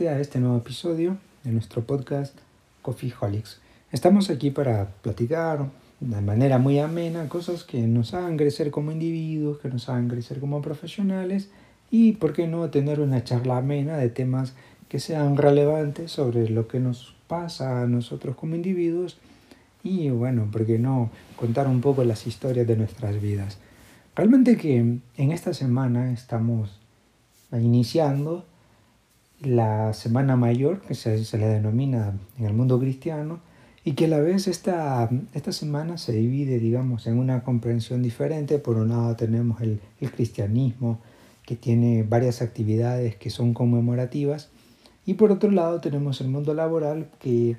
a este nuevo episodio de nuestro podcast Coffee Holics. Estamos aquí para platicar de manera muy amena cosas que nos hagan crecer como individuos, que nos hagan crecer como profesionales y, por qué no, tener una charla amena de temas que sean relevantes sobre lo que nos pasa a nosotros como individuos y, bueno, por qué no, contar un poco las historias de nuestras vidas. Realmente que en esta semana estamos iniciando la Semana Mayor, que se, se, le denomina en el mundo cristiano, y que a la vez esta, esta semana se divide, digamos, en una comprensión diferente. Por un lado tenemos el, el cristianismo, que tiene varias actividades que son conmemorativas, y por otro lado tenemos el mundo laboral, que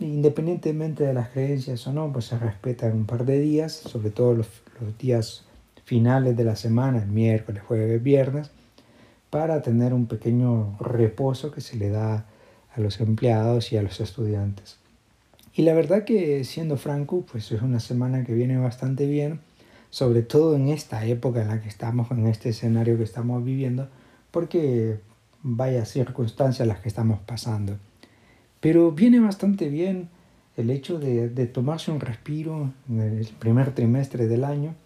independientemente de las creencias o no, pues se respeta en un par de días, sobre todo los, los días finales de la semana, el miércoles, jueves, viernes, para tener un pequeño reposo que se le da a los empleados y a los estudiantes. Y la verdad que siendo franco, pues es una semana que viene bastante bien, sobre todo en esta época en la que estamos, en este escenario que estamos viviendo, porque vaya circunstancias las que estamos pasando. Pero viene bastante bien el hecho de, de tomarse un respiro en el primer trimestre del año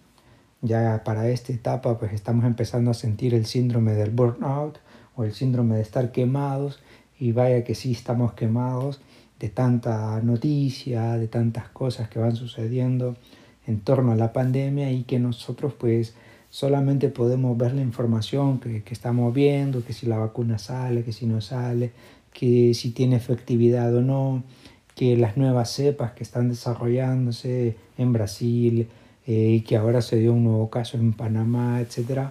ya para esta etapa pues estamos empezando a sentir el síndrome del burnout o el síndrome de estar quemados. Y vaya que sí estamos quemados de tanta noticia, de tantas cosas que van sucediendo en torno a la pandemia y que nosotros pues solamente podemos ver la información que, que estamos viendo, que si la vacuna sale, que si no sale, que si tiene efectividad o no, que las nuevas cepas que están desarrollándose en Brasil, eh, y que ahora se dio un nuevo caso en Panamá, etc.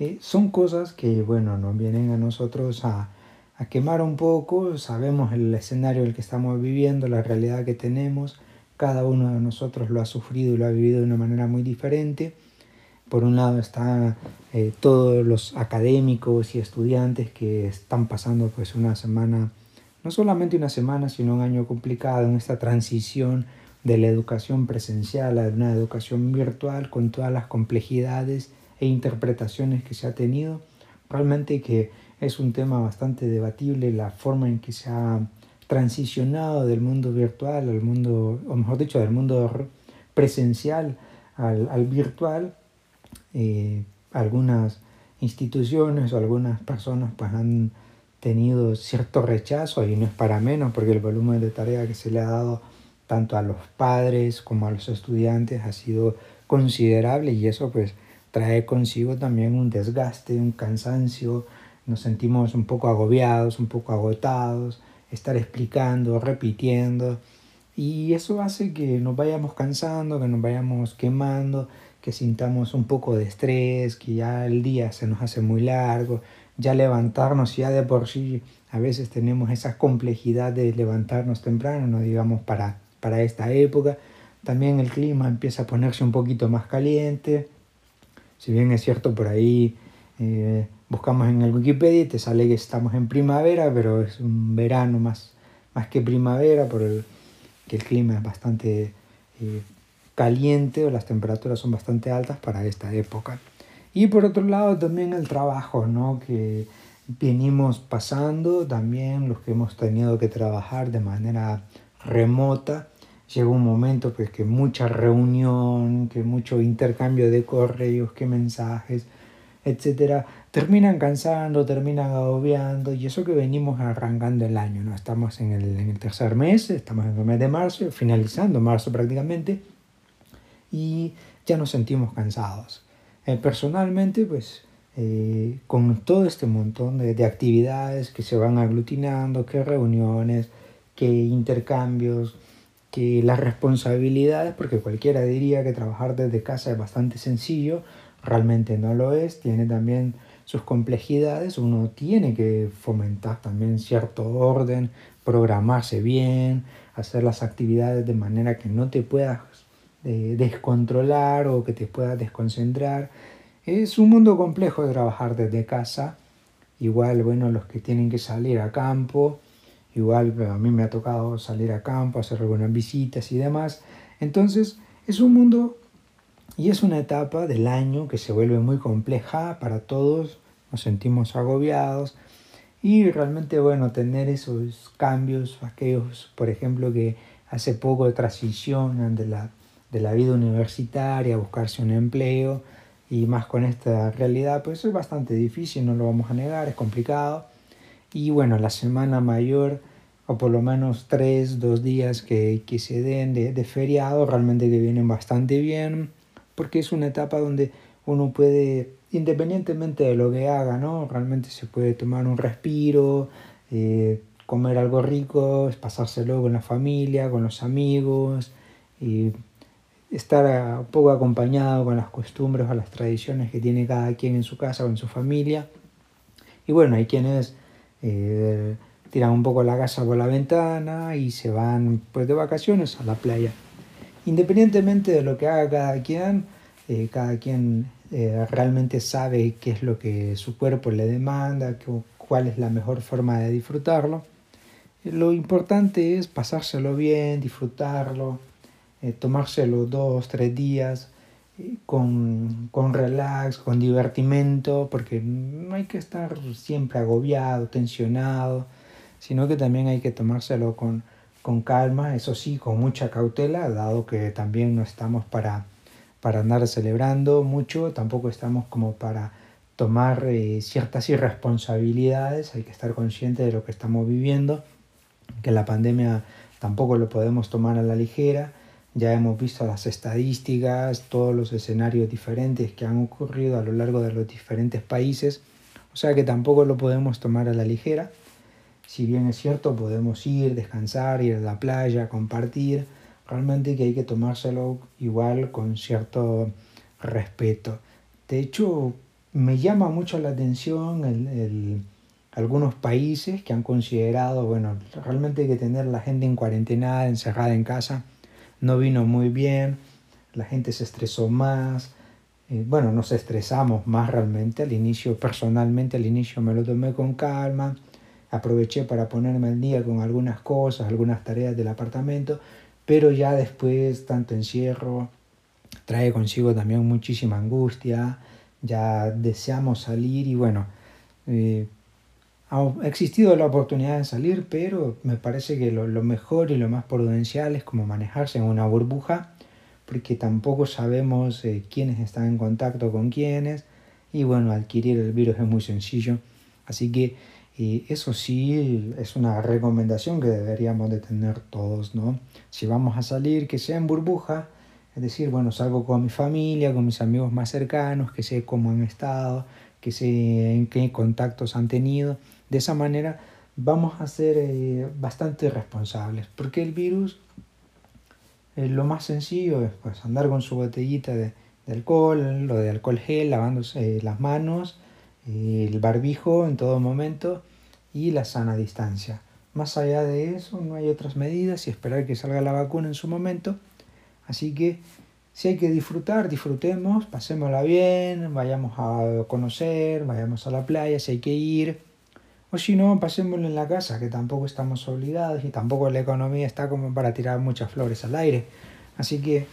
Eh, son cosas que, bueno, nos vienen a nosotros a, a quemar un poco, sabemos el escenario en el que estamos viviendo, la realidad que tenemos, cada uno de nosotros lo ha sufrido y lo ha vivido de una manera muy diferente. Por un lado están eh, todos los académicos y estudiantes que están pasando pues una semana, no solamente una semana, sino un año complicado en esta transición de la educación presencial a una educación virtual con todas las complejidades e interpretaciones que se ha tenido. Realmente que es un tema bastante debatible la forma en que se ha transicionado del mundo virtual al mundo, o mejor dicho, del mundo presencial al, al virtual. Eh, algunas instituciones o algunas personas pues han tenido cierto rechazo y no es para menos porque el volumen de tarea que se le ha dado tanto a los padres como a los estudiantes ha sido considerable y eso pues trae consigo también un desgaste, un cansancio, nos sentimos un poco agobiados, un poco agotados, estar explicando, repitiendo. Y eso hace que nos vayamos cansando, que nos vayamos quemando, que sintamos un poco de estrés, que ya el día se nos hace muy largo, ya levantarnos ya de por sí a veces tenemos esa complejidad de levantarnos temprano, no digamos para para esta época. También el clima empieza a ponerse un poquito más caliente. Si bien es cierto por ahí eh, buscamos en el Wikipedia y te sale que estamos en primavera, pero es un verano más, más que primavera, por el, que el clima es bastante eh, caliente o las temperaturas son bastante altas para esta época. Y por otro lado también el trabajo, ¿no? que venimos pasando, también los que hemos tenido que trabajar de manera remota, llegó un momento pues que mucha reunión, que mucho intercambio de correos, que mensajes, etcétera, terminan cansando, terminan agobiando y eso que venimos arrancando el año, ¿no? Estamos en el, en el tercer mes, estamos en el mes de marzo, finalizando marzo prácticamente y ya nos sentimos cansados. Eh, personalmente, pues eh, con todo este montón de, de actividades que se van aglutinando, que reuniones, que intercambios, que las responsabilidades, porque cualquiera diría que trabajar desde casa es bastante sencillo, realmente no lo es, tiene también sus complejidades, uno tiene que fomentar también cierto orden, programarse bien, hacer las actividades de manera que no te puedas eh, descontrolar o que te puedas desconcentrar. Es un mundo complejo de trabajar desde casa, igual, bueno, los que tienen que salir a campo, Igual a mí me ha tocado salir a campo, hacer algunas visitas y demás. Entonces es un mundo y es una etapa del año que se vuelve muy compleja para todos. Nos sentimos agobiados y realmente, bueno, tener esos cambios, aquellos, por ejemplo, que hace poco transicionan de la, de la vida universitaria a buscarse un empleo y más con esta realidad, pues es bastante difícil, no lo vamos a negar, es complicado. Y bueno, la semana mayor, o por lo menos tres, dos días que, que se den de, de feriado, realmente que vienen bastante bien, porque es una etapa donde uno puede independientemente de lo que haga, ¿no? Realmente se puede tomar un respiro, eh, comer algo rico, pasárselo con la familia, con los amigos, y estar un poco acompañado con las costumbres o las tradiciones que tiene cada quien en su casa o en su familia. Y bueno, hay quienes eh, tiran un poco la casa por la ventana y se van pues, de vacaciones a la playa. Independientemente de lo que haga cada quien, eh, cada quien eh, realmente sabe qué es lo que su cuerpo le demanda, cuál es la mejor forma de disfrutarlo. Lo importante es pasárselo bien, disfrutarlo, eh, tomárselo dos, tres días eh, con, con relax, con divertimento, porque no hay que estar siempre agobiado, tensionado, sino que también hay que tomárselo con, con calma, eso sí, con mucha cautela, dado que también no estamos para para andar celebrando mucho, tampoco estamos como para tomar eh, ciertas irresponsabilidades, hay que estar consciente de lo que estamos viviendo, que la pandemia tampoco lo podemos tomar a la ligera, ya hemos visto las estadísticas, todos los escenarios diferentes que han ocurrido a lo largo de los diferentes países, o sea que tampoco lo podemos tomar a la ligera. Si bien es cierto, podemos ir, descansar, ir a la playa, compartir, realmente que hay que tomárselo igual con cierto respeto. De hecho, me llama mucho la atención el, algunos países que han considerado, bueno, realmente que tener la gente en cuarentena, encerrada en casa, no vino muy bien, la gente se estresó más, eh, bueno, nos estresamos más realmente al inicio, personalmente al inicio me lo tomé con calma, aproveché para ponerme al día con algunas cosas, algunas tareas del apartamento, pero ya después tanto encierro trae consigo también muchísima angustia, ya deseamos salir y bueno, eh, ha existido la oportunidad de salir, pero me parece que lo, mejor y lo más prudencial es como manejarse en una burbuja, porque tampoco sabemos eh, quiénes están en contacto con quiénes y bueno, adquirir el virus es muy sencillo, así que y eso sí es una recomendación que deberíamos de tener todos, ¿no? Si vamos a salir, que sea en burbuja, es decir, bueno, salgo con mi familia, con mis amigos más cercanos, que sé cómo han estado, que sé en qué contactos han tenido. De esa manera vamos a ser eh, bastante responsables, porque el virus, eh, lo más sencillo es pues, andar con su botellita de, alcohol, lo de alcohol gel, lavándose las manos, el barbijo en todo momento y la sana distancia. Más allá de eso no hay otras medidas y esperar que salga la vacuna en su momento. Así que si hay que disfrutar, disfrutemos, pasémosla bien, vayamos a conocer, vayamos a la playa si hay que ir. O si no, pasémoslo en la casa, que tampoco estamos obligados y tampoco la economía está como para tirar muchas flores al aire. Así que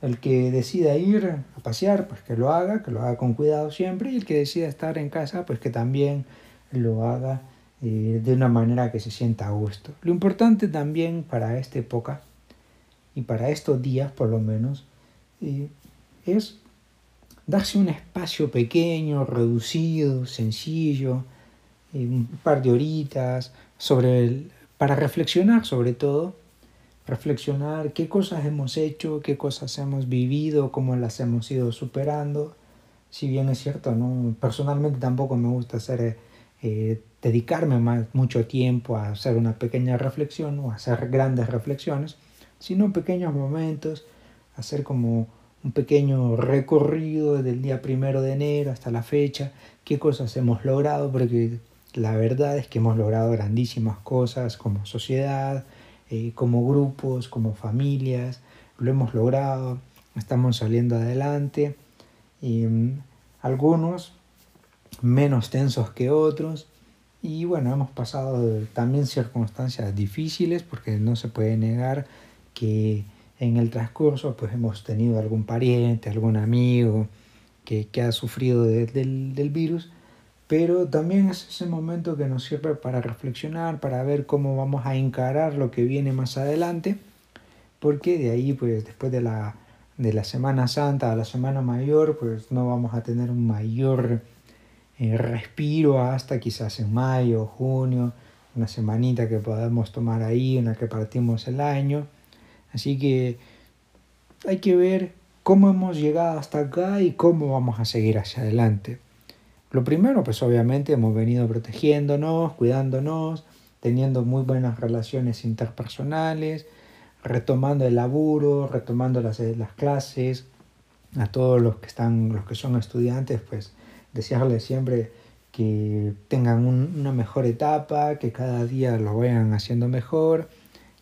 el que decida ir a pasear, pues que lo haga, que lo haga con cuidado siempre, y el que decida estar en casa, pues que también lo haga eh, de una manera que se sienta a gusto. Lo importante también para esta época, y para estos días por lo menos, eh, es darse un espacio pequeño, reducido, sencillo, un par de horitas, sobre para reflexionar sobre todo reflexionar qué cosas hemos hecho, qué cosas hemos vivido, cómo las hemos ido superando. Si bien es cierto, ¿no? personalmente tampoco me gusta hacer, eh, dedicarme más, mucho tiempo a hacer una pequeña reflexión o hacer grandes reflexiones, sino pequeños momentos, hacer como un pequeño recorrido del día primero de enero hasta la fecha, qué cosas hemos logrado, porque la verdad es que hemos logrado grandísimas cosas como sociedad, eh, como grupos, como familias, lo hemos logrado, estamos saliendo adelante y mm, algunos menos tensos que otros y bueno, hemos pasado también circunstancias difíciles porque no se puede negar que en el transcurso pues hemos tenido algún pariente, algún amigo que, que ha sufrido del, del virus, pero también es ese momento que nos sirve para reflexionar, para ver cómo vamos a encarar lo que viene más adelante, porque de ahí, pues después de la, de la Semana Santa a la Semana Mayor, pues no vamos a tener un mayor eh, respiro hasta quizás en mayo, junio, una semanita que podamos tomar ahí, en la que partimos el año. Así que hay que ver cómo hemos llegado hasta acá y cómo vamos a seguir hacia adelante. Lo primero, pues obviamente hemos venido protegiéndonos, cuidándonos, teniendo muy buenas relaciones interpersonales, retomando el laburo, retomando las, las clases, a todos los que están, los que son estudiantes, pues desearles siempre que tengan una mejor etapa, que cada día lo vayan haciendo mejor,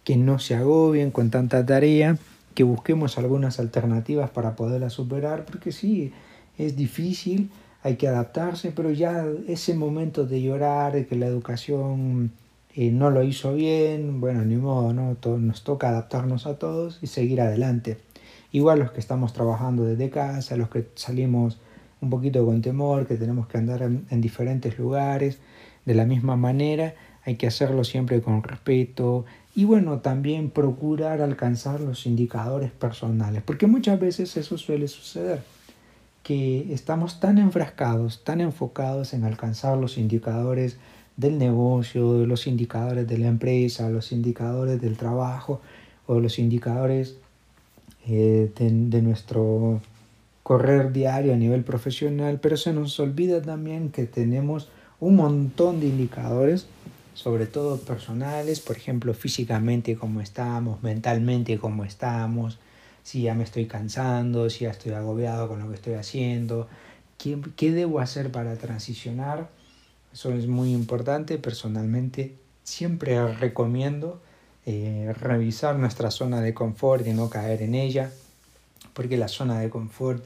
que no se agobien con tanta tarea, que busquemos algunas alternativas para poderla superar, porque sí, es difícil, hay que adaptarse, pero ya ese momento de llorar, de que la educación eh, no lo hizo bien, bueno, ni modo, ¿no? nos toca adaptarnos a todos y seguir adelante. Igual los que estamos trabajando desde casa, los que salimos un poquito con temor, que tenemos que andar en, diferentes lugares, de la misma manera, hay que hacerlo siempre con respeto y bueno, también procurar alcanzar los indicadores personales, porque muchas veces eso suele suceder, que estamos tan enfrascados, tan enfocados en alcanzar los indicadores del negocio, los indicadores de la empresa, los indicadores del trabajo o los indicadores eh, de nuestro correr diario a nivel profesional, pero se nos olvida también que tenemos un montón de indicadores, sobre todo personales, por ejemplo, físicamente cómo estamos, mentalmente cómo estamos, si ya me estoy cansando, si ya estoy agobiado con lo que estoy haciendo, qué, qué debo hacer para transicionar. Eso es muy importante. Personalmente siempre recomiendo eh, revisar nuestra zona de confort y no caer en ella, porque la zona de confort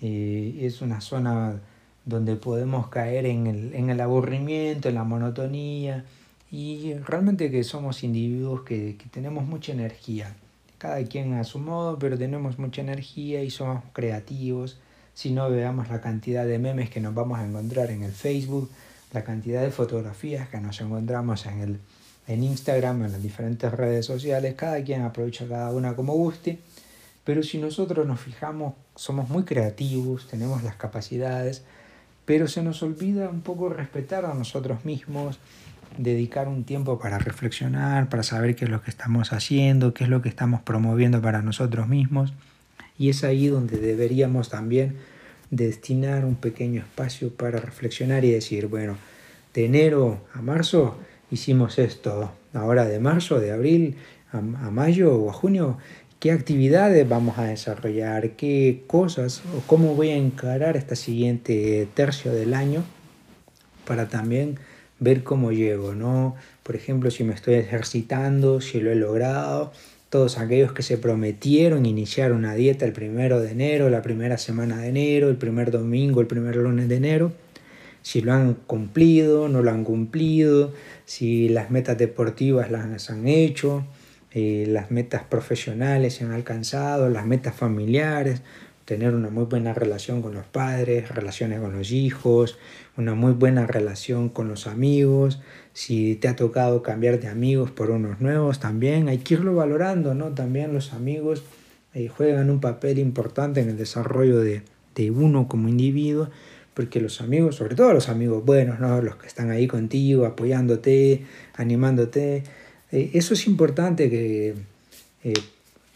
eh, es una zona donde podemos caer en el, aburrimiento, en la monotonía y realmente que somos individuos que, tenemos mucha energía, cada quien a su modo, pero tenemos mucha energía y somos creativos. Si no veamos la cantidad de memes que nos vamos a encontrar en el Facebook, la cantidad de fotografías que nos encontramos en, el, en Instagram, en las diferentes redes sociales, cada quien aprovecha cada una como guste pero si nosotros nos fijamos, somos muy creativos, tenemos las capacidades, pero se nos olvida un poco respetar a nosotros mismos, dedicar un tiempo para reflexionar, para saber qué es lo que estamos haciendo, qué es lo que estamos promoviendo para nosotros mismos. Y es ahí donde deberíamos también destinar un pequeño espacio para reflexionar y decir, bueno, de enero a marzo hicimos esto, ahora de marzo, de abril a, mayo o junio qué actividades vamos a desarrollar, qué cosas o cómo voy a encarar este siguiente tercio del año para también ver cómo llego, ¿no? Por ejemplo, si me estoy ejercitando, si lo he logrado, todos aquellos que se prometieron iniciar una dieta el primero de enero, la primera semana de enero, el primer domingo, el primer lunes de enero, si lo han cumplido, no lo han cumplido, si las metas deportivas las han hecho, eh, las metas profesionales se han alcanzado, las metas familiares, tener una muy buena relación con los padres, relaciones con los hijos, una muy buena relación con los amigos. Si te ha tocado cambiar de amigos por unos nuevos, también hay que irlo valorando, ¿no? También los amigos eh, juegan un papel importante en el desarrollo de, de uno como individuo, porque los amigos, sobre todo los amigos buenos, ¿no? Los que están ahí contigo, apoyándote, animándote, eh, eso es importante que eh,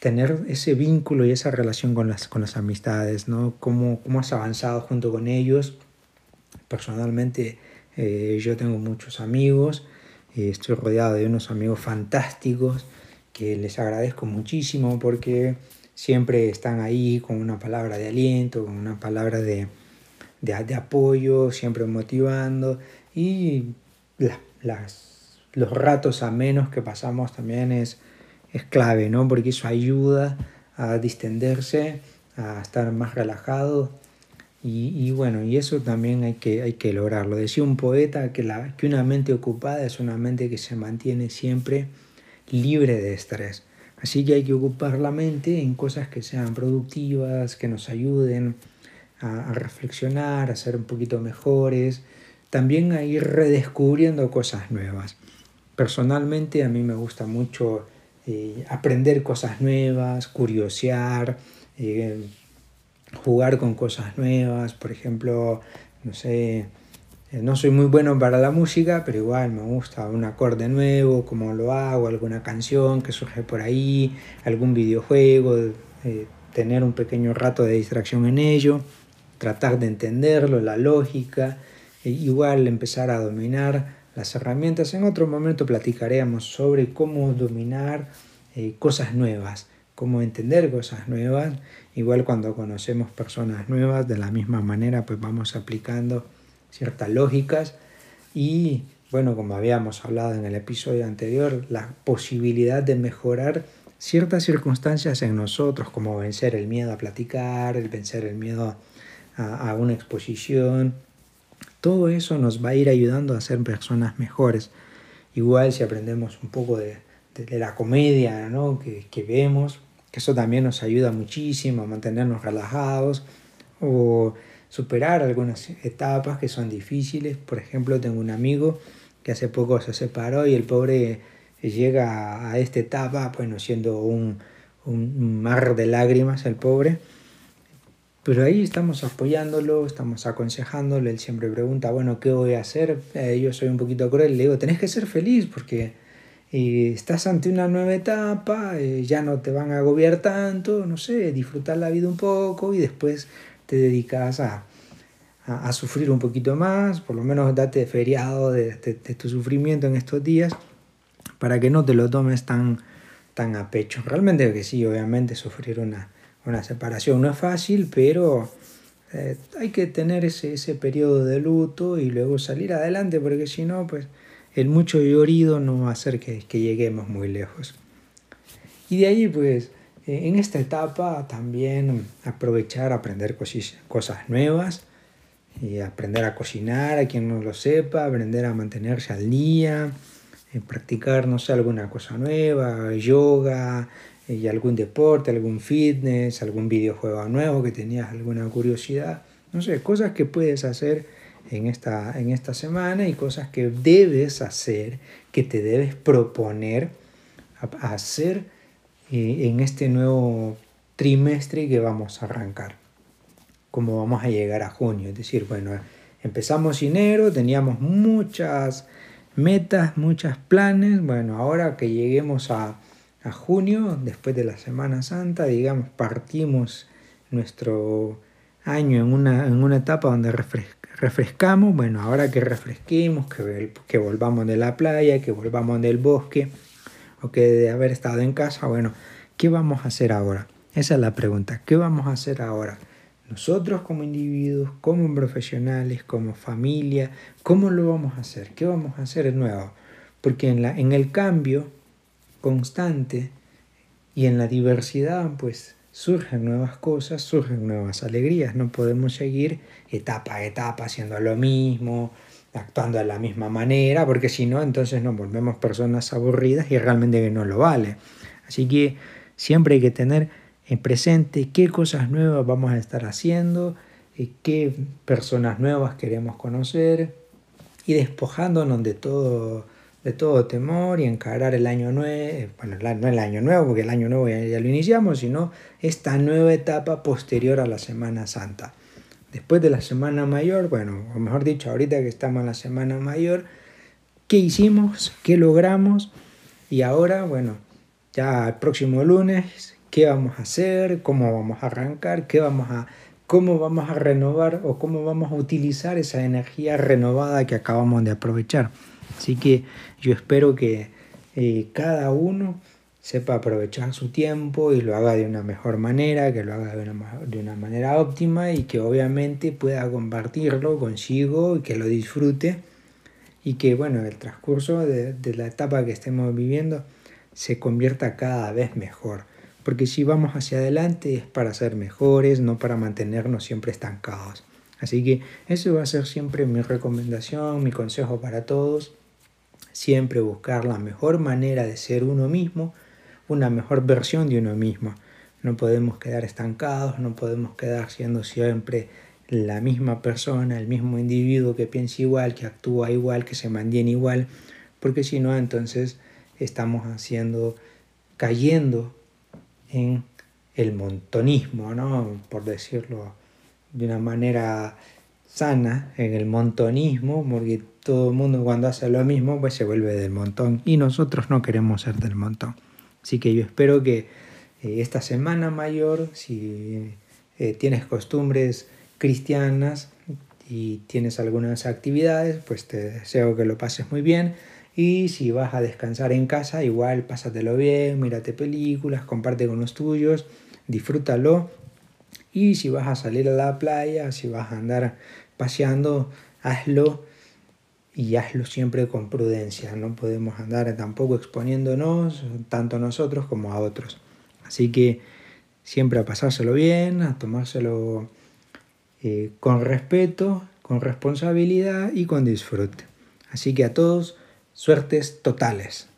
tener ese vínculo y esa relación con las, con las amistades, ¿no? Cómo, cómo has avanzado junto con ellos. Personalmente eh, yo tengo muchos amigos, estoy rodeado de unos amigos fantásticos que les agradezco muchísimo porque siempre están ahí con una palabra de aliento, con una palabra de, de, apoyo, siempre motivando y las los ratos amenos que pasamos también es, es clave, ¿no? Porque eso ayuda a distenderse, a estar más relajado y, bueno, y eso también hay que, hay que lograrlo. Decía un poeta que, la, que una mente ocupada es una mente que se mantiene siempre libre de estrés. Así que hay que ocupar la mente en cosas que sean productivas, que nos ayuden a, a reflexionar, a ser un poquito mejores, también a ir redescubriendo cosas nuevas. Personalmente a mí me gusta mucho eh, aprender cosas nuevas, curiosear, eh, jugar con cosas nuevas, por ejemplo, no sé, eh, no soy muy bueno para la música, pero igual me gusta un acorde nuevo, cómo lo hago, alguna canción que surge por ahí, algún videojuego, tener un pequeño rato de distracción en ello, tratar de entenderlo, la lógica, e igual empezar a dominar las herramientas. En otro momento platicaremos sobre cómo dominar eh, cosas nuevas, cómo entender cosas nuevas. Igual cuando conocemos personas nuevas, de la misma manera, pues vamos aplicando ciertas lógicas y, bueno, como habíamos hablado en el episodio anterior, la posibilidad de mejorar ciertas circunstancias en nosotros, como vencer el miedo a platicar, el vencer el miedo a, a una exposición, todo eso nos va a ir ayudando a ser personas mejores. Igual si aprendemos un poco de, la comedia ¿no? que, que, vemos, que eso también nos ayuda muchísimo a mantenernos relajados o superar algunas etapas que son difíciles. Por ejemplo, tengo un amigo que hace poco se separó y el pobre llega a esta etapa, bueno, siendo un, un mar de lágrimas el pobre pero ahí estamos apoyándolo, estamos aconsejándolo, él siempre pregunta, bueno, ¿qué voy a hacer? Eh, yo soy un poquito cruel, le digo, tenés que ser feliz porque eh, estás ante una nueva etapa, eh, ya no te van a agobiar tanto, no sé, disfrutar la vida un poco y después te dedicas a, a, sufrir un poquito más, por lo menos date feriado de, de, tu sufrimiento en estos días para que no te lo tomes tan, tan a pecho. Realmente que sí, obviamente sufrir una una separación no es fácil, pero eh, hay que tener ese, ese periodo de luto y luego salir adelante, porque si no, pues el mucho llorido no va a hacer que, que lleguemos muy lejos. Y de ahí, pues, eh, en esta etapa también aprovechar, aprender cosas nuevas, y aprender a cocinar, a quien no lo sepa, aprender a mantenerse al día, eh, practicar, no sé, alguna cosa nueva, yoga, y algún deporte, algún fitness, algún videojuego nuevo que tenías alguna curiosidad, no sé, cosas que puedes hacer en esta, en esta semana y cosas que debes hacer, que te debes proponer hacer eh, en este nuevo trimestre que vamos a arrancar, como vamos a llegar a junio. Es decir, bueno, empezamos enero, teníamos muchas metas, muchos planes, bueno, ahora que lleguemos a a junio, después de la Semana Santa, digamos, partimos nuestro año en una, en una etapa donde refrescamos, bueno, ahora que refresquemos, que, que volvamos de la playa, que volvamos del bosque, o que de haber estado en casa, bueno, ¿qué vamos a hacer ahora? Esa es la pregunta, ¿qué vamos a hacer ahora? Nosotros como individuos, como profesionales, como familia, ¿cómo lo vamos a hacer? ¿Qué vamos a hacer de nuevo? Porque en, la, en el cambio constante y en la diversidad pues surgen nuevas cosas, surgen nuevas alegrías. No podemos seguir etapa a etapa haciendo lo mismo, actuando de la misma manera, porque si no, entonces nos volvemos personas aburridas y realmente no lo vale. Así que siempre hay que tener en presente qué cosas nuevas vamos a estar haciendo, eh, qué personas nuevas queremos conocer y despojándonos de todo de todo temor y encarar el año nuevo, bueno, no el año nuevo, porque el año nuevo ya, lo iniciamos, sino esta nueva etapa posterior a la Semana Santa. Después de la Semana Mayor, bueno, o mejor dicho, ahorita que estamos en la Semana Mayor, ¿qué hicimos? ¿Qué logramos? Y ahora, bueno, ya el próximo lunes, ¿qué vamos a hacer? ¿Cómo vamos a arrancar? ¿Qué vamos a, ¿Cómo vamos a renovar o cómo vamos a utilizar esa energía renovada que acabamos de aprovechar? Así que yo espero que eh, cada uno sepa aprovechar su tiempo y lo haga de una mejor manera, que lo haga de una, de una manera óptima y que obviamente pueda compartirlo consigo y que lo disfrute y que bueno, el transcurso de, de la etapa que estemos viviendo se convierta cada vez mejor. Porque si vamos hacia adelante es para ser mejores, no para mantenernos siempre estancados. Así que eso va a ser siempre mi recomendación, mi consejo para todos siempre buscar la mejor manera de ser uno mismo, una mejor versión de uno mismo. No podemos quedar estancados, no podemos quedar siendo siempre la misma persona, el mismo individuo que piensa igual, que actúa igual, que se mantiene igual, porque si no, entonces estamos haciendo, cayendo en el montonismo, ¿no? por decirlo de una manera sana, en el montonismo, porque todo el mundo cuando hace lo mismo, pues se vuelve del montón y nosotros no queremos ser del montón. Así que yo espero que eh, esta semana mayor, si eh, tienes costumbres cristianas y tienes algunas actividades, pues te deseo que lo pases muy bien. Y si vas a descansar en casa, igual pásatelo bien, mírate películas, comparte con los tuyos disfrútalo. Y si vas a salir a la playa, si vas a andar paseando, hazlo y hazlo siempre con prudencia. No podemos andar tampoco exponiéndonos, tanto nosotros como a otros. Así que siempre a pasárselo bien, a tomárselo eh, con respeto, con responsabilidad y con disfrute. Así que a todos, suertes totales.